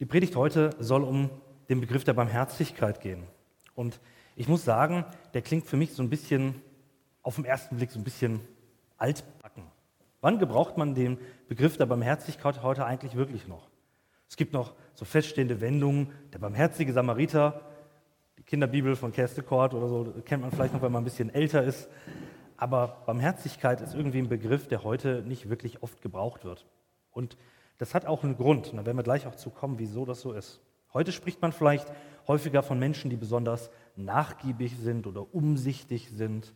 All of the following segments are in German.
Die Predigt heute soll um den Begriff der Barmherzigkeit gehen. Und ich muss sagen, der klingt für mich so ein bisschen, auf den ersten Blick so ein bisschen altbacken. Wann gebraucht man den Begriff der Barmherzigkeit heute eigentlich wirklich noch? Es gibt noch so feststehende Wendungen, der barmherzige Samariter, die Kinderbibel von Kerstekort oder so, kennt man vielleicht noch, wenn man ein bisschen älter ist. Aber Barmherzigkeit ist irgendwie ein Begriff, der heute nicht wirklich oft gebraucht wird. Und das hat auch einen Grund. Und da werden wir gleich auch zu kommen, wieso das so ist. Heute spricht man vielleicht häufiger von Menschen, die besonders nachgiebig sind oder umsichtig sind.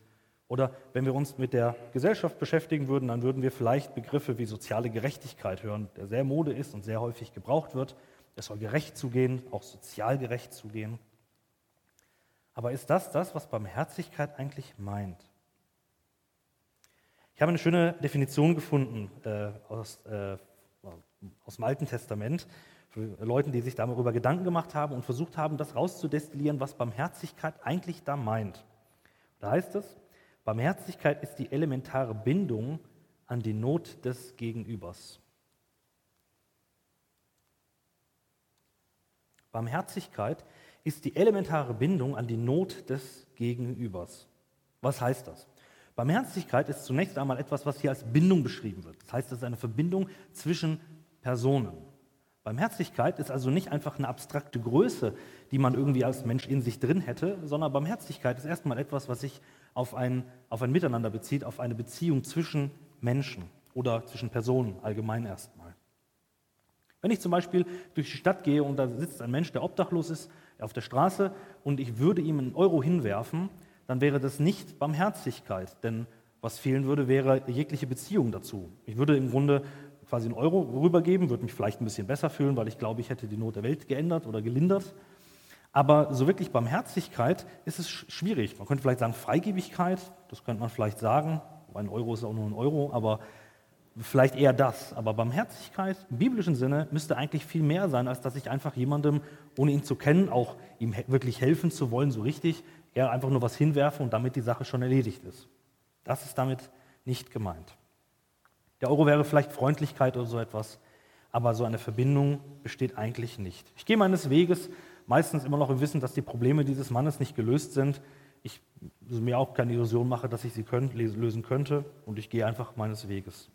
Oder wenn wir uns mit der Gesellschaft beschäftigen würden, dann würden wir vielleicht Begriffe wie soziale Gerechtigkeit hören, der sehr Mode ist und sehr häufig gebraucht wird. Es soll gerecht zugehen, auch sozial gerecht zugehen. Aber ist das das, was Barmherzigkeit eigentlich meint? Ich habe eine schöne Definition gefunden äh, aus, äh, aus dem Alten Testament für Leute, die sich darüber Gedanken gemacht haben und versucht haben, das rauszudestillieren, was Barmherzigkeit eigentlich da meint. Da heißt es, Barmherzigkeit ist die elementare Bindung an die Not des Gegenübers. Barmherzigkeit ist die elementare Bindung an die Not des Gegenübers. Was heißt das? Barmherzigkeit ist zunächst einmal etwas, was hier als Bindung beschrieben wird. Das heißt, es ist eine Verbindung zwischen Personen. Barmherzigkeit ist also nicht einfach eine abstrakte Größe, die man irgendwie als Mensch in sich drin hätte, sondern Barmherzigkeit ist erstmal etwas, was sich auf ein, auf ein Miteinander bezieht, auf eine Beziehung zwischen Menschen oder zwischen Personen allgemein erstmal. Wenn ich zum Beispiel durch die Stadt gehe und da sitzt ein Mensch, der obdachlos ist, auf der Straße und ich würde ihm einen Euro hinwerfen, dann wäre das nicht Barmherzigkeit, denn was fehlen würde, wäre jegliche Beziehung dazu. Ich würde im Grunde quasi einen Euro rübergeben, würde mich vielleicht ein bisschen besser fühlen, weil ich glaube, ich hätte die Not der Welt geändert oder gelindert. Aber so wirklich Barmherzigkeit ist es schwierig. Man könnte vielleicht sagen Freigebigkeit, das könnte man vielleicht sagen. Ein Euro ist auch nur ein Euro, aber vielleicht eher das. Aber Barmherzigkeit im biblischen Sinne müsste eigentlich viel mehr sein, als dass ich einfach jemandem, ohne ihn zu kennen, auch ihm wirklich helfen zu wollen, so richtig, eher einfach nur was hinwerfe und damit die Sache schon erledigt ist. Das ist damit nicht gemeint. Der Euro wäre vielleicht Freundlichkeit oder so etwas, aber so eine Verbindung besteht eigentlich nicht. Ich gehe meines Weges, meistens immer noch im Wissen, dass die Probleme dieses Mannes nicht gelöst sind. Ich mir auch keine Illusion mache, dass ich sie könnt, lösen könnte und ich gehe einfach meines Weges.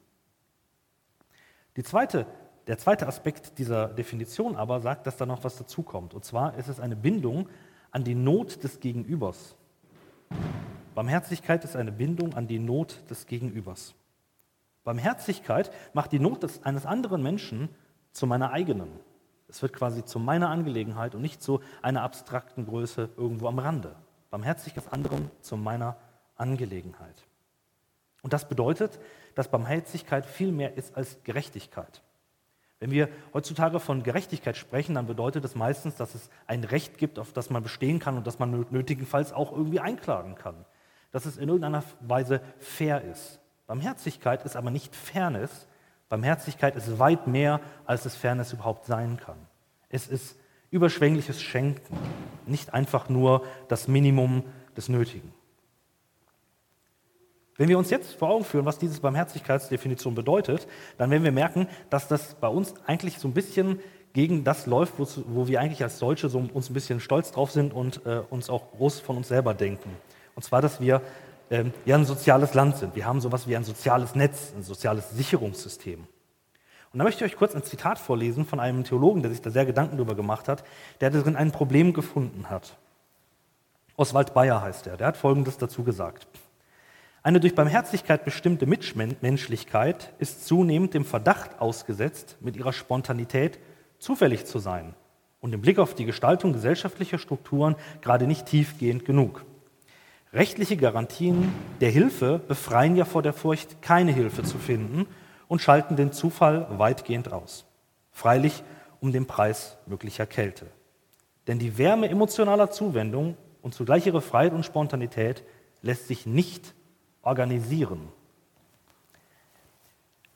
Zweite, der zweite Aspekt dieser Definition aber sagt, dass da noch was dazukommt. Und zwar ist es eine Bindung an die Not des Gegenübers. Barmherzigkeit ist eine Bindung an die Not des Gegenübers. Barmherzigkeit macht die Not des, eines anderen Menschen zu meiner eigenen. Es wird quasi zu meiner Angelegenheit und nicht zu einer abstrakten Größe irgendwo am Rande. Barmherzigkeit des anderen zu meiner Angelegenheit. Und das bedeutet, dass Barmherzigkeit viel mehr ist als Gerechtigkeit. Wenn wir heutzutage von Gerechtigkeit sprechen, dann bedeutet das meistens, dass es ein Recht gibt, auf das man bestehen kann und das man nötigenfalls auch irgendwie einklagen kann. Dass es in irgendeiner Weise fair ist. Barmherzigkeit ist aber nicht Fairness. Barmherzigkeit ist weit mehr, als es Fairness überhaupt sein kann. Es ist überschwängliches Schenken, nicht einfach nur das Minimum des Nötigen. Wenn wir uns jetzt vor Augen führen, was diese Barmherzigkeitsdefinition bedeutet, dann werden wir merken, dass das bei uns eigentlich so ein bisschen gegen das läuft, wo wir eigentlich als Deutsche so uns ein bisschen stolz drauf sind und äh, uns auch groß von uns selber denken. Und zwar, dass wir ähm, ja ein soziales Land sind. Wir haben sowas wie ein soziales Netz, ein soziales Sicherungssystem. Und da möchte ich euch kurz ein Zitat vorlesen von einem Theologen, der sich da sehr Gedanken darüber gemacht hat, der darin ein Problem gefunden hat. Oswald Bayer heißt er. Der hat Folgendes dazu gesagt. Eine durch Barmherzigkeit bestimmte Mitmenschlichkeit ist zunehmend dem Verdacht ausgesetzt, mit ihrer Spontanität zufällig zu sein und im Blick auf die Gestaltung gesellschaftlicher Strukturen gerade nicht tiefgehend genug. Rechtliche Garantien der Hilfe befreien ja vor der Furcht, keine Hilfe zu finden und schalten den Zufall weitgehend aus. Freilich um den Preis möglicher Kälte. Denn die Wärme emotionaler Zuwendung und zugleich ihre Freiheit und Spontanität lässt sich nicht organisieren.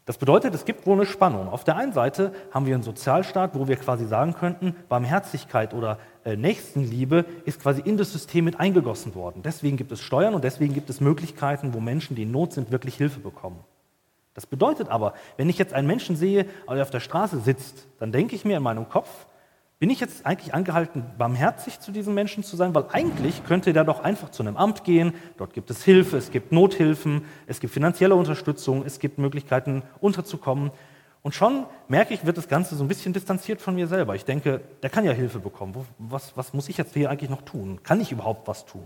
Das bedeutet, es gibt wohl eine Spannung. Auf der einen Seite haben wir einen Sozialstaat, wo wir quasi sagen könnten, Barmherzigkeit oder äh, Nächstenliebe ist quasi in das System mit eingegossen worden. Deswegen gibt es Steuern und deswegen gibt es Möglichkeiten, wo Menschen, die in Not sind, wirklich Hilfe bekommen. Das bedeutet aber, wenn ich jetzt einen Menschen sehe, der auf der Straße sitzt, dann denke ich mir in meinem Kopf, bin ich jetzt eigentlich angehalten, barmherzig zu diesen Menschen zu sein? Weil eigentlich könnte der doch einfach zu einem Amt gehen, dort gibt es Hilfe, es gibt Nothilfen, es gibt finanzielle Unterstützung, es gibt Möglichkeiten unterzukommen. Und schon merke ich, wird das Ganze so ein bisschen distanziert von mir selber. Ich denke, der kann ja Hilfe bekommen. Was, was muss ich jetzt hier eigentlich noch tun? Kann ich überhaupt was tun?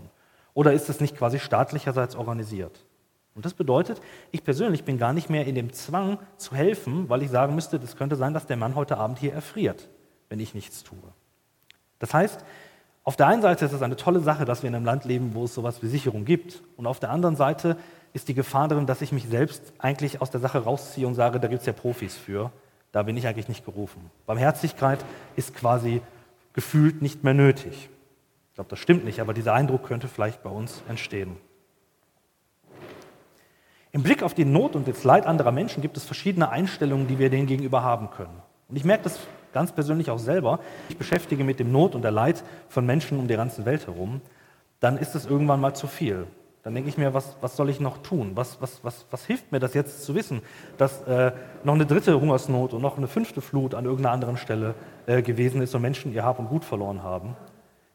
Oder ist es nicht quasi staatlicherseits organisiert? Und das bedeutet, ich persönlich bin gar nicht mehr in dem Zwang zu helfen, weil ich sagen müsste, das könnte sein, dass der Mann heute Abend hier erfriert wenn ich nichts tue. Das heißt, auf der einen Seite ist es eine tolle Sache, dass wir in einem Land leben, wo es sowas wie Sicherung gibt. Und auf der anderen Seite ist die Gefahr darin, dass ich mich selbst eigentlich aus der Sache rausziehe und sage, da gibt es ja Profis für. Da bin ich eigentlich nicht gerufen. Barmherzigkeit ist quasi gefühlt nicht mehr nötig. Ich glaube, das stimmt nicht, aber dieser Eindruck könnte vielleicht bei uns entstehen. Im Blick auf die Not und das Leid anderer Menschen gibt es verschiedene Einstellungen, die wir denen gegenüber haben können. Und ich merke das ganz persönlich auch selber, ich beschäftige mit dem Not und der Leid von Menschen um die ganze Welt herum, dann ist es irgendwann mal zu viel. Dann denke ich mir, was, was soll ich noch tun? Was, was, was, was hilft mir das jetzt zu wissen, dass äh, noch eine dritte Hungersnot und noch eine fünfte Flut an irgendeiner anderen Stelle äh, gewesen ist und Menschen ihr Hab und Gut verloren haben?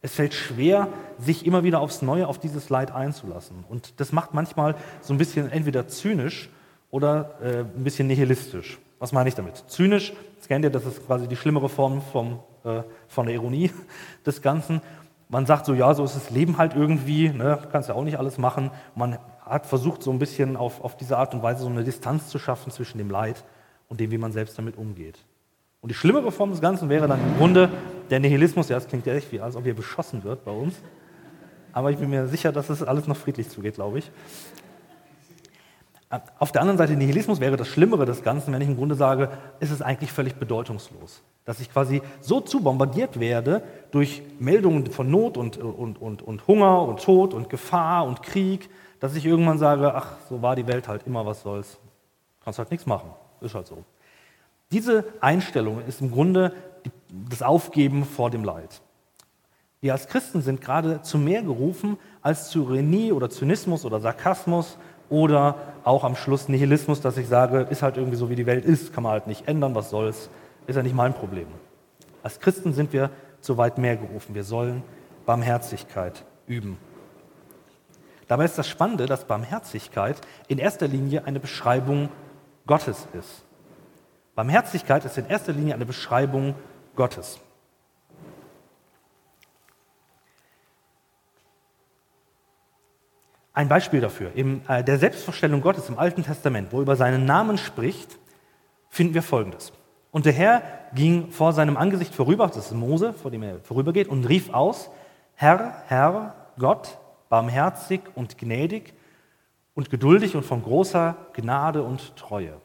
Es fällt schwer, sich immer wieder aufs Neue auf dieses Leid einzulassen. Und das macht manchmal so ein bisschen entweder zynisch oder äh, ein bisschen nihilistisch. Was meine ich damit? Zynisch, das kennt ihr, das ist quasi die schlimmere Form vom, äh, von der Ironie des Ganzen. Man sagt so, ja, so ist das Leben halt irgendwie, ne? kannst ja auch nicht alles machen. Man hat versucht, so ein bisschen auf, auf diese Art und Weise so eine Distanz zu schaffen zwischen dem Leid und dem, wie man selbst damit umgeht. Und die schlimmere Form des Ganzen wäre dann im Grunde der Nihilismus. Ja, das klingt ja echt wie, als ob hier beschossen wird bei uns. Aber ich bin mir sicher, dass es alles noch friedlich zugeht, glaube ich. Auf der anderen Seite, Nihilismus wäre das Schlimmere des Ganzen, wenn ich im Grunde sage, ist es eigentlich völlig bedeutungslos. Dass ich quasi so zu bombardiert werde durch Meldungen von Not und, und, und, und Hunger und Tod und Gefahr und Krieg, dass ich irgendwann sage, ach, so war die Welt halt immer, was soll's. Kannst halt nichts machen. Ist halt so. Diese Einstellung ist im Grunde das Aufgeben vor dem Leid. Wir als Christen sind gerade zu mehr gerufen als zu Renie oder Zynismus oder Sarkasmus oder auch am Schluss Nihilismus, dass ich sage, ist halt irgendwie so, wie die Welt ist, kann man halt nicht ändern, was soll's, ist ja nicht mein Problem. Als Christen sind wir zu weit mehr gerufen. Wir sollen Barmherzigkeit üben. Dabei ist das Spannende, dass Barmherzigkeit in erster Linie eine Beschreibung Gottes ist. Barmherzigkeit ist in erster Linie eine Beschreibung Gottes. Ein Beispiel dafür, in äh, der Selbstvorstellung Gottes im Alten Testament, wo er über seinen Namen spricht, finden wir Folgendes. Und der Herr ging vor seinem Angesicht vorüber, das ist Mose, vor dem er vorübergeht, und rief aus, Herr, Herr, Gott, barmherzig und gnädig und geduldig und von großer Gnade und Treue.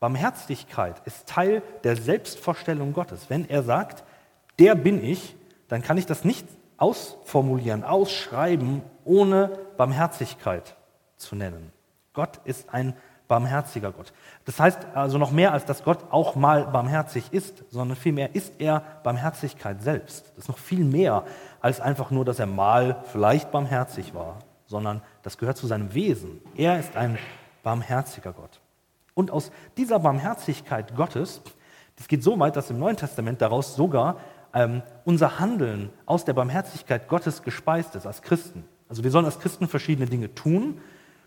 Barmherzigkeit ist Teil der Selbstvorstellung Gottes. Wenn er sagt, der bin ich, dann kann ich das nicht ausformulieren, ausschreiben, ohne Barmherzigkeit zu nennen. Gott ist ein barmherziger Gott. Das heißt also noch mehr, als dass Gott auch mal barmherzig ist, sondern vielmehr ist er Barmherzigkeit selbst. Das ist noch viel mehr als einfach nur, dass er mal vielleicht barmherzig war, sondern das gehört zu seinem Wesen. Er ist ein barmherziger Gott. Und aus dieser Barmherzigkeit Gottes, das geht so weit, dass im Neuen Testament daraus sogar ähm, unser Handeln aus der Barmherzigkeit Gottes gespeist ist als Christen. Also wir sollen als Christen verschiedene Dinge tun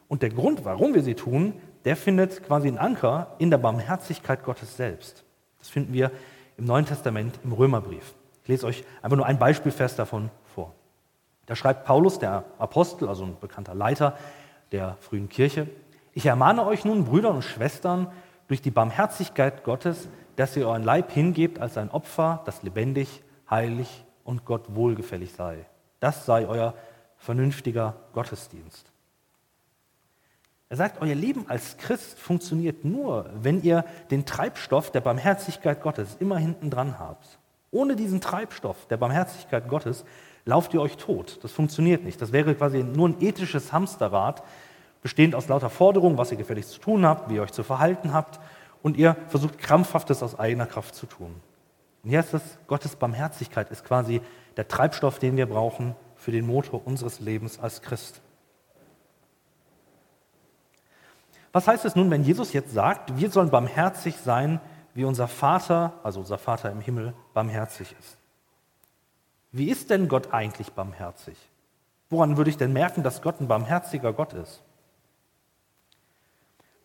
und der Grund, warum wir sie tun, der findet quasi einen Anker in der Barmherzigkeit Gottes selbst. Das finden wir im Neuen Testament im Römerbrief. Ich lese euch einfach nur ein Beispielvers davon vor. Da schreibt Paulus, der Apostel, also ein bekannter Leiter der frühen Kirche, ich ermahne euch nun, Brüder und Schwestern, durch die Barmherzigkeit Gottes, dass ihr euren Leib hingebt als ein Opfer, das lebendig, heilig und Gott wohlgefällig sei. Das sei euer vernünftiger Gottesdienst. Er sagt, euer Leben als Christ funktioniert nur, wenn ihr den Treibstoff der Barmherzigkeit Gottes immer hinten dran habt. Ohne diesen Treibstoff der Barmherzigkeit Gottes lauft ihr euch tot. Das funktioniert nicht. Das wäre quasi nur ein ethisches Hamsterrad, bestehend aus lauter Forderungen, was ihr gefälligst zu tun habt, wie ihr euch zu verhalten habt und ihr versucht krampfhaftes aus eigener Kraft zu tun. Und hier ist es, Gottes Barmherzigkeit ist quasi der Treibstoff, den wir brauchen für den Motor unseres Lebens als Christ. Was heißt es nun, wenn Jesus jetzt sagt, wir sollen barmherzig sein, wie unser Vater, also unser Vater im Himmel, barmherzig ist. Wie ist denn Gott eigentlich barmherzig? Woran würde ich denn merken, dass Gott ein barmherziger Gott ist?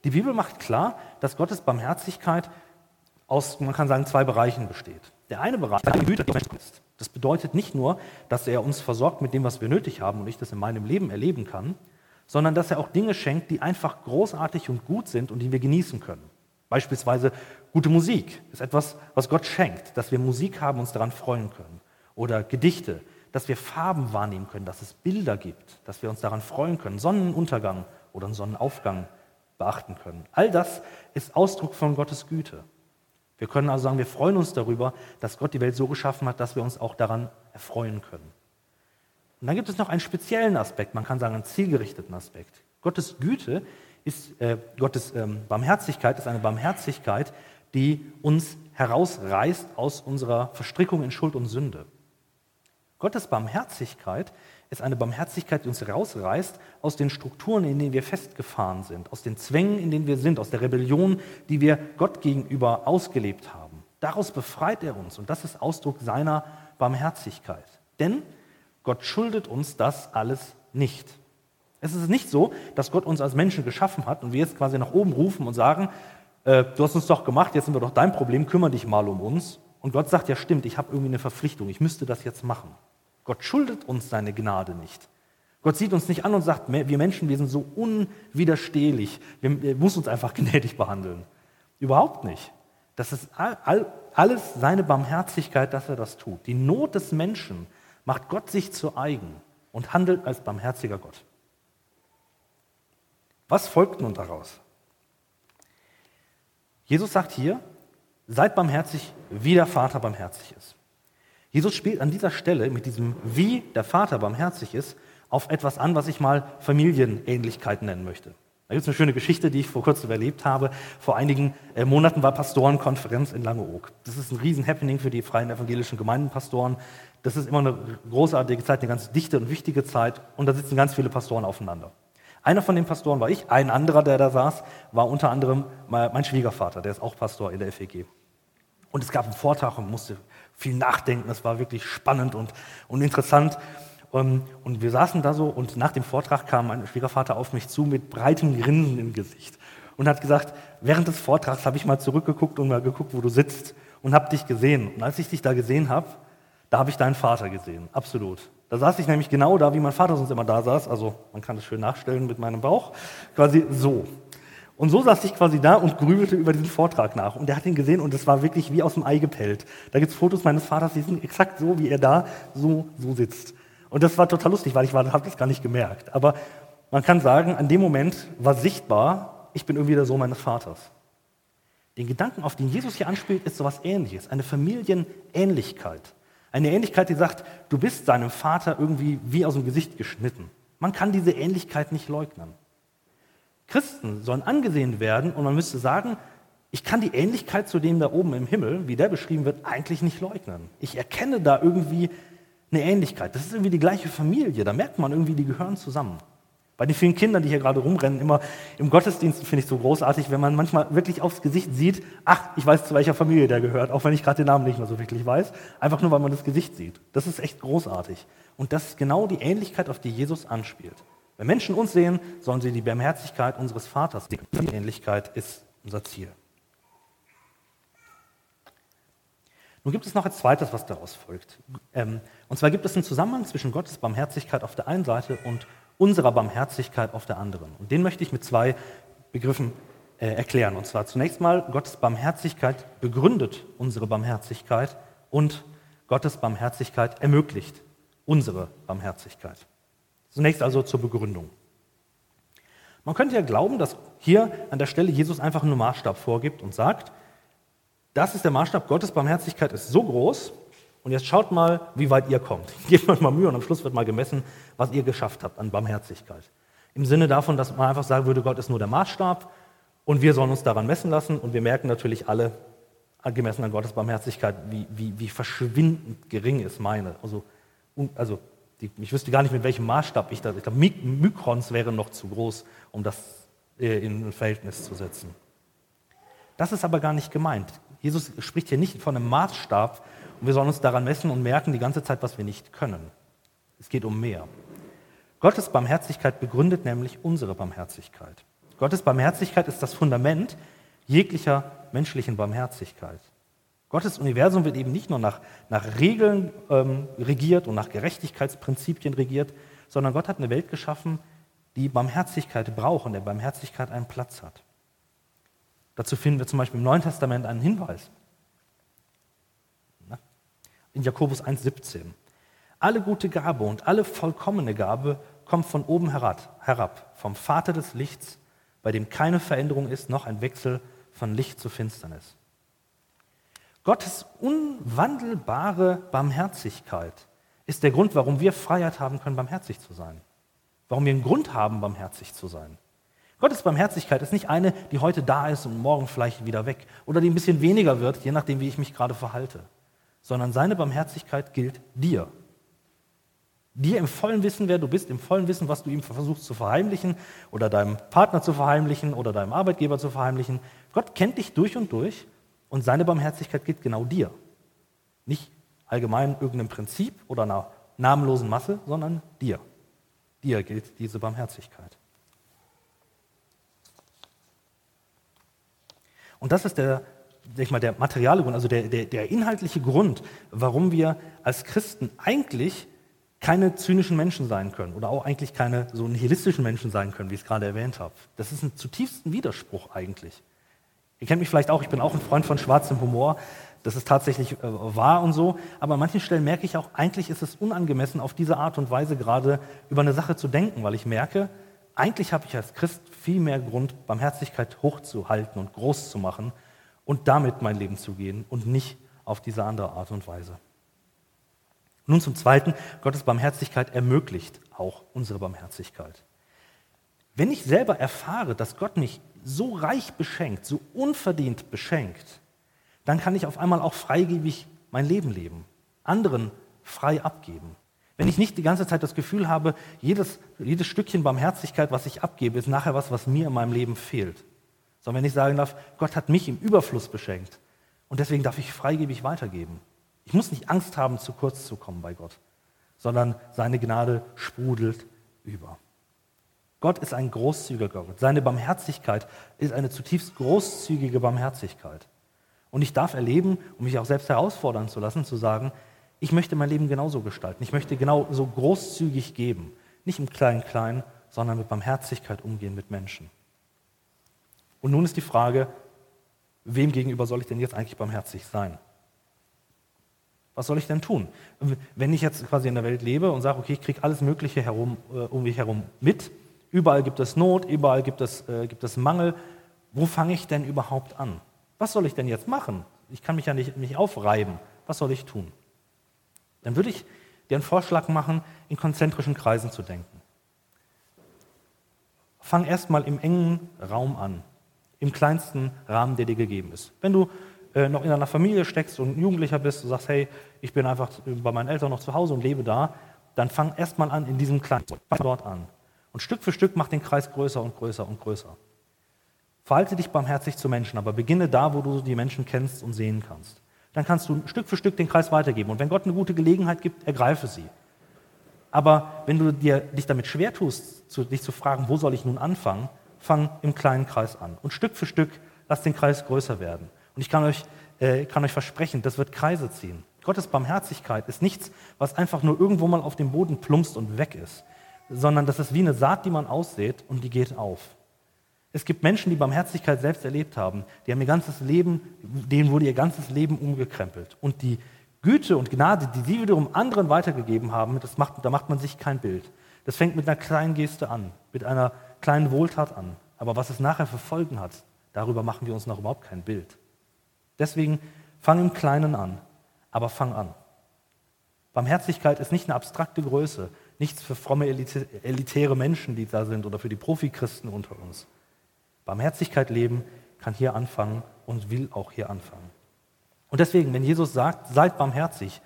Die Bibel macht klar, dass Gottes Barmherzigkeit aus, man kann sagen, zwei Bereichen besteht. Der eine Bereich, ist. Das bedeutet nicht nur, dass er uns versorgt mit dem, was wir nötig haben und ich das in meinem Leben erleben kann, sondern dass er auch Dinge schenkt, die einfach großartig und gut sind und die wir genießen können. Beispielsweise gute Musik ist etwas, was Gott schenkt, dass wir Musik haben, uns daran freuen können. Oder Gedichte, dass wir Farben wahrnehmen können, dass es Bilder gibt, dass wir uns daran freuen können, Sonnenuntergang oder einen Sonnenaufgang beachten können. All das ist Ausdruck von Gottes Güte. Wir können also sagen, wir freuen uns darüber, dass Gott die Welt so geschaffen hat, dass wir uns auch daran erfreuen können. Und dann gibt es noch einen speziellen Aspekt, man kann sagen einen zielgerichteten Aspekt. Gottes Güte ist, äh, Gottes ähm, Barmherzigkeit ist eine Barmherzigkeit, die uns herausreißt aus unserer Verstrickung in Schuld und Sünde. Gottes Barmherzigkeit ist eine Barmherzigkeit, die uns herausreißt aus den Strukturen, in denen wir festgefahren sind, aus den Zwängen, in denen wir sind, aus der Rebellion, die wir Gott gegenüber ausgelebt haben. Daraus befreit er uns und das ist Ausdruck seiner Barmherzigkeit. Denn Gott schuldet uns das alles nicht. Es ist nicht so, dass Gott uns als Menschen geschaffen hat und wir jetzt quasi nach oben rufen und sagen, äh, du hast uns doch gemacht, jetzt sind wir doch dein Problem, kümmere dich mal um uns. Und Gott sagt, ja stimmt, ich habe irgendwie eine Verpflichtung, ich müsste das jetzt machen. Gott schuldet uns seine Gnade nicht. Gott sieht uns nicht an und sagt, wir Menschen, wir sind so unwiderstehlich, wir muss uns einfach gnädig behandeln. Überhaupt nicht. Das ist alles seine Barmherzigkeit, dass er das tut. Die Not des Menschen macht Gott sich zu eigen und handelt als barmherziger Gott. Was folgt nun daraus? Jesus sagt hier, seid barmherzig, wie der Vater barmherzig ist. Jesus spielt an dieser Stelle mit diesem Wie der Vater barmherzig ist auf etwas an, was ich mal Familienähnlichkeit nennen möchte. Da gibt es eine schöne Geschichte, die ich vor kurzem erlebt habe. Vor einigen äh, Monaten war Pastorenkonferenz in Langeoog. Das ist ein Riesen-Happening für die freien evangelischen Gemeindenpastoren. Das ist immer eine großartige Zeit, eine ganz dichte und wichtige Zeit. Und da sitzen ganz viele Pastoren aufeinander. Einer von den Pastoren war ich, ein anderer, der da saß, war unter anderem mein Schwiegervater, der ist auch Pastor in der FEG. Und es gab einen Vortrag und musste viel nachdenken. Es war wirklich spannend und, und interessant. Und, ähm, und wir saßen da so und nach dem Vortrag kam mein Schwiegervater auf mich zu mit breitem Grinsen im Gesicht und hat gesagt, während des Vortrags habe ich mal zurückgeguckt und mal geguckt, wo du sitzt und habe dich gesehen. Und als ich dich da gesehen habe, da habe ich deinen Vater gesehen, absolut. Da saß ich nämlich genau da, wie mein Vater sonst immer da saß. Also man kann das schön nachstellen mit meinem Bauch, quasi so. Und so saß ich quasi da und grübelte über diesen Vortrag nach. Und er hat ihn gesehen und es war wirklich wie aus dem Ei gepellt. Da gibt es Fotos meines Vaters, die sind exakt so, wie er da so, so sitzt. Und das war total lustig, weil ich habe das gar nicht gemerkt. Aber man kann sagen, an dem Moment war sichtbar, ich bin irgendwie der Sohn meines Vaters. Den Gedanken, auf den Jesus hier anspielt, ist sowas ähnliches, eine Familienähnlichkeit. Eine Ähnlichkeit, die sagt, du bist seinem Vater irgendwie wie aus dem Gesicht geschnitten. Man kann diese Ähnlichkeit nicht leugnen. Christen sollen angesehen werden und man müsste sagen, ich kann die Ähnlichkeit zu dem da oben im Himmel, wie der beschrieben wird, eigentlich nicht leugnen. Ich erkenne da irgendwie eine Ähnlichkeit. Das ist irgendwie die gleiche Familie. Da merkt man irgendwie, die gehören zusammen. Bei den vielen Kindern, die hier gerade rumrennen, immer im Gottesdienst finde ich so großartig, wenn man manchmal wirklich aufs Gesicht sieht, ach, ich weiß, zu welcher Familie der gehört, auch wenn ich gerade den Namen nicht mehr so wirklich weiß, einfach nur, weil man das Gesicht sieht. Das ist echt großartig. Und das ist genau die Ähnlichkeit, auf die Jesus anspielt. Wenn Menschen uns sehen, sollen sie die Barmherzigkeit unseres Vaters sehen. Die Ähnlichkeit ist unser Ziel. Nun gibt es noch ein zweites, was daraus folgt. Ähm, und zwar gibt es einen Zusammenhang zwischen Gottes Barmherzigkeit auf der einen Seite und unserer Barmherzigkeit auf der anderen. Und den möchte ich mit zwei Begriffen äh, erklären. Und zwar zunächst mal, Gottes Barmherzigkeit begründet unsere Barmherzigkeit und Gottes Barmherzigkeit ermöglicht unsere Barmherzigkeit. Zunächst also zur Begründung. Man könnte ja glauben, dass hier an der Stelle Jesus einfach nur Maßstab vorgibt und sagt, das ist der Maßstab, Gottes Barmherzigkeit ist so groß und jetzt schaut mal, wie weit ihr kommt. Gebt euch mal Mühe und am Schluss wird mal gemessen, was ihr geschafft habt an Barmherzigkeit. Im Sinne davon, dass man einfach sagen würde, Gott ist nur der Maßstab und wir sollen uns daran messen lassen und wir merken natürlich alle, gemessen an Gottes Barmherzigkeit, wie, wie, wie verschwindend gering ist meine. Also, also die, ich wüsste gar nicht, mit welchem Maßstab ich das. Ich glaube, Mikrons wären noch zu groß, um das äh, in ein Verhältnis zu setzen. Das ist aber gar nicht gemeint. Jesus spricht hier nicht von einem Maßstab und wir sollen uns daran messen und merken die ganze Zeit, was wir nicht können. Es geht um mehr. Gottes Barmherzigkeit begründet nämlich unsere Barmherzigkeit. Gottes Barmherzigkeit ist das Fundament jeglicher menschlichen Barmherzigkeit. Gottes Universum wird eben nicht nur nach, nach Regeln ähm, regiert und nach Gerechtigkeitsprinzipien regiert, sondern Gott hat eine Welt geschaffen, die Barmherzigkeit braucht und der Barmherzigkeit einen Platz hat. Dazu finden wir zum Beispiel im Neuen Testament einen Hinweis. In Jakobus 1,17. Alle gute Gabe und alle vollkommene Gabe kommt von oben herab, vom Vater des Lichts, bei dem keine Veränderung ist, noch ein Wechsel von Licht zu Finsternis. Gottes unwandelbare Barmherzigkeit ist der Grund, warum wir Freiheit haben können, barmherzig zu sein. Warum wir einen Grund haben, barmherzig zu sein. Gottes Barmherzigkeit ist nicht eine, die heute da ist und morgen vielleicht wieder weg oder die ein bisschen weniger wird, je nachdem, wie ich mich gerade verhalte, sondern seine Barmherzigkeit gilt dir. Dir im vollen Wissen, wer du bist, im vollen Wissen, was du ihm versuchst zu verheimlichen oder deinem Partner zu verheimlichen oder deinem Arbeitgeber zu verheimlichen. Gott kennt dich durch und durch und seine Barmherzigkeit gilt genau dir. Nicht allgemein irgendeinem Prinzip oder einer namenlosen Masse, sondern dir. Dir gilt diese Barmherzigkeit. Und das ist der, ich mal, der materiale Grund, also der, der, der inhaltliche Grund, warum wir als Christen eigentlich keine zynischen Menschen sein können oder auch eigentlich keine so nihilistischen Menschen sein können, wie ich es gerade erwähnt habe. Das ist ein zutiefsten Widerspruch eigentlich. Ihr kennt mich vielleicht auch, ich bin auch ein Freund von schwarzem Humor. Das ist tatsächlich äh, wahr und so. Aber an manchen Stellen merke ich auch, eigentlich ist es unangemessen, auf diese Art und Weise gerade über eine Sache zu denken, weil ich merke, eigentlich habe ich als Christ viel mehr Grund, Barmherzigkeit hochzuhalten und groß zu machen und damit mein Leben zu gehen und nicht auf diese andere Art und Weise. Nun zum Zweiten, Gottes Barmherzigkeit ermöglicht auch unsere Barmherzigkeit. Wenn ich selber erfahre, dass Gott mich so reich beschenkt, so unverdient beschenkt, dann kann ich auf einmal auch freigebig mein Leben leben, anderen frei abgeben. Wenn ich nicht die ganze Zeit das Gefühl habe, jedes, jedes Stückchen Barmherzigkeit, was ich abgebe, ist nachher was, was mir in meinem Leben fehlt. Sondern wenn ich sagen darf, Gott hat mich im Überfluss beschenkt und deswegen darf ich freigebig weitergeben. Ich muss nicht Angst haben, zu kurz zu kommen bei Gott, sondern seine Gnade sprudelt über. Gott ist ein großzügiger Gott. Seine Barmherzigkeit ist eine zutiefst großzügige Barmherzigkeit. Und ich darf erleben, um mich auch selbst herausfordern zu lassen, zu sagen, ich möchte mein Leben genauso gestalten. Ich möchte genauso großzügig geben. Nicht im Klein-Klein, sondern mit Barmherzigkeit umgehen mit Menschen. Und nun ist die Frage, wem gegenüber soll ich denn jetzt eigentlich barmherzig sein? Was soll ich denn tun? Wenn ich jetzt quasi in der Welt lebe und sage, okay, ich kriege alles Mögliche herum, äh, um mich herum mit, überall gibt es Not, überall gibt es, äh, gibt es Mangel, wo fange ich denn überhaupt an? Was soll ich denn jetzt machen? Ich kann mich ja nicht, nicht aufreiben. Was soll ich tun? dann würde ich dir einen Vorschlag machen, in konzentrischen Kreisen zu denken. Fang erstmal im engen Raum an, im kleinsten Rahmen, der dir gegeben ist. Wenn du äh, noch in einer Familie steckst und ein Jugendlicher bist und sagst, hey, ich bin einfach bei meinen Eltern noch zu Hause und lebe da, dann fang erstmal an in diesem kleinen, fang dort an. Und Stück für Stück mach den Kreis größer und größer und größer. Verhalte dich barmherzig zu Menschen, aber beginne da, wo du die Menschen kennst und sehen kannst dann kannst du Stück für Stück den Kreis weitergeben. Und wenn Gott eine gute Gelegenheit gibt, ergreife sie. Aber wenn du dir, dich damit schwer tust, zu, dich zu fragen, wo soll ich nun anfangen, fang im kleinen Kreis an. Und Stück für Stück lass den Kreis größer werden. Und ich kann euch, äh, kann euch versprechen, das wird Kreise ziehen. Gottes Barmherzigkeit ist nichts, was einfach nur irgendwo mal auf dem Boden plumpst und weg ist, sondern das ist wie eine Saat, die man aussät und die geht auf. Es gibt Menschen, die Barmherzigkeit selbst erlebt haben. Die haben ihr ganzes Leben, denen wurde ihr ganzes Leben umgekrempelt. Und die Güte und Gnade, die sie wiederum anderen weitergegeben haben, das macht, da macht man sich kein Bild. Das fängt mit einer kleinen Geste an, mit einer kleinen Wohltat an. Aber was es nachher für Folgen hat, darüber machen wir uns noch überhaupt kein Bild. Deswegen fang im Kleinen an, aber fang an. Barmherzigkeit ist nicht eine abstrakte Größe, nichts für fromme, elitäre Menschen, die da sind oder für die Profikristen unter uns. Barmherzigkeit leben kann hier anfangen und will auch hier anfangen. Und deswegen, wenn Jesus sagt, seid barmherzig,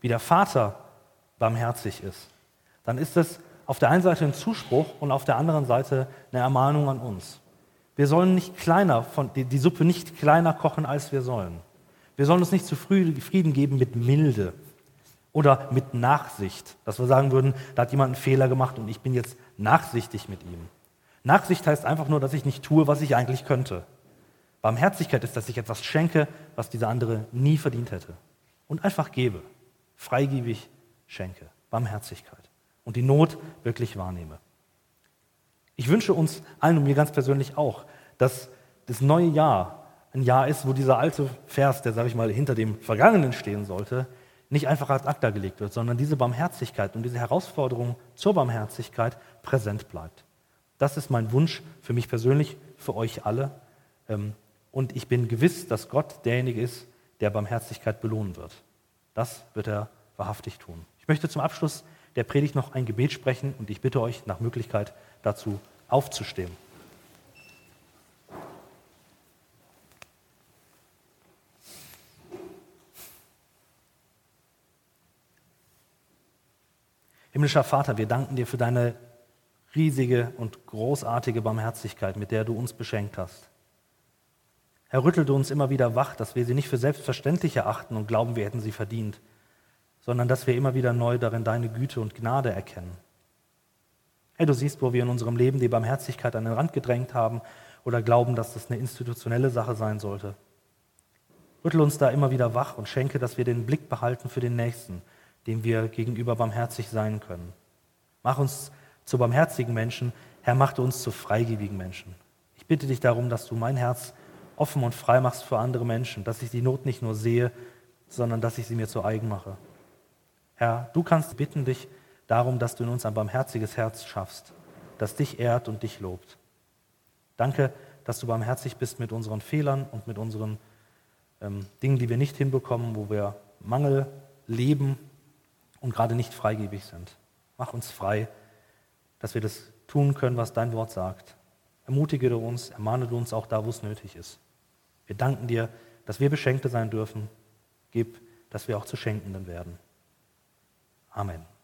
wie der Vater barmherzig ist, dann ist es auf der einen Seite ein Zuspruch und auf der anderen Seite eine Ermahnung an uns. Wir sollen nicht kleiner von, die, die Suppe nicht kleiner kochen, als wir sollen. Wir sollen uns nicht zufrieden geben mit Milde oder mit Nachsicht, dass wir sagen würden, da hat jemand einen Fehler gemacht und ich bin jetzt nachsichtig mit ihm. Nachsicht heißt einfach nur, dass ich nicht tue, was ich eigentlich könnte. Barmherzigkeit ist, dass ich etwas schenke, was dieser andere nie verdient hätte. Und einfach gebe, freigebig schenke. Barmherzigkeit. Und die Not wirklich wahrnehme. Ich wünsche uns allen und mir ganz persönlich auch, dass das neue Jahr ein Jahr ist, wo dieser alte Vers, der, sage ich mal, hinter dem Vergangenen stehen sollte, nicht einfach als Akta gelegt wird, sondern diese Barmherzigkeit und diese Herausforderung zur Barmherzigkeit präsent bleibt. Das ist mein Wunsch für mich persönlich, für euch alle. Ähm, und ich bin gewiss, dass Gott derjenige ist, der Barmherzigkeit belohnen wird. Das wird er wahrhaftig tun. Ich möchte zum Abschluss der Predigt noch ein Gebet sprechen und ich bitte euch nach Möglichkeit dazu aufzustehen. Himmlischer Vater, wir danken dir für deine riesige und großartige Barmherzigkeit, mit der du uns beschenkt hast. Herr, rüttelte uns immer wieder wach, dass wir sie nicht für selbstverständlich erachten und glauben, wir hätten sie verdient, sondern dass wir immer wieder neu darin deine Güte und Gnade erkennen. Herr, du siehst, wo wir in unserem Leben die Barmherzigkeit an den Rand gedrängt haben oder glauben, dass das eine institutionelle Sache sein sollte. Rüttel uns da immer wieder wach und schenke, dass wir den Blick behalten für den Nächsten, dem wir gegenüber barmherzig sein können. Mach uns zu barmherzigen Menschen, Herr, mach uns zu freigebigen Menschen. Ich bitte dich darum, dass du mein Herz offen und frei machst für andere Menschen, dass ich die Not nicht nur sehe, sondern dass ich sie mir zu eigen mache. Herr, du kannst bitten dich darum, dass du in uns ein barmherziges Herz schaffst, das dich ehrt und dich lobt. Danke, dass du barmherzig bist mit unseren Fehlern und mit unseren ähm, Dingen, die wir nicht hinbekommen, wo wir Mangel leben und gerade nicht freigebig sind. Mach uns frei, dass wir das tun können, was dein Wort sagt. Ermutige du uns, ermahne du uns auch da, wo es nötig ist. Wir danken dir, dass wir Beschenkte sein dürfen. Gib, dass wir auch zu Schenkenden werden. Amen.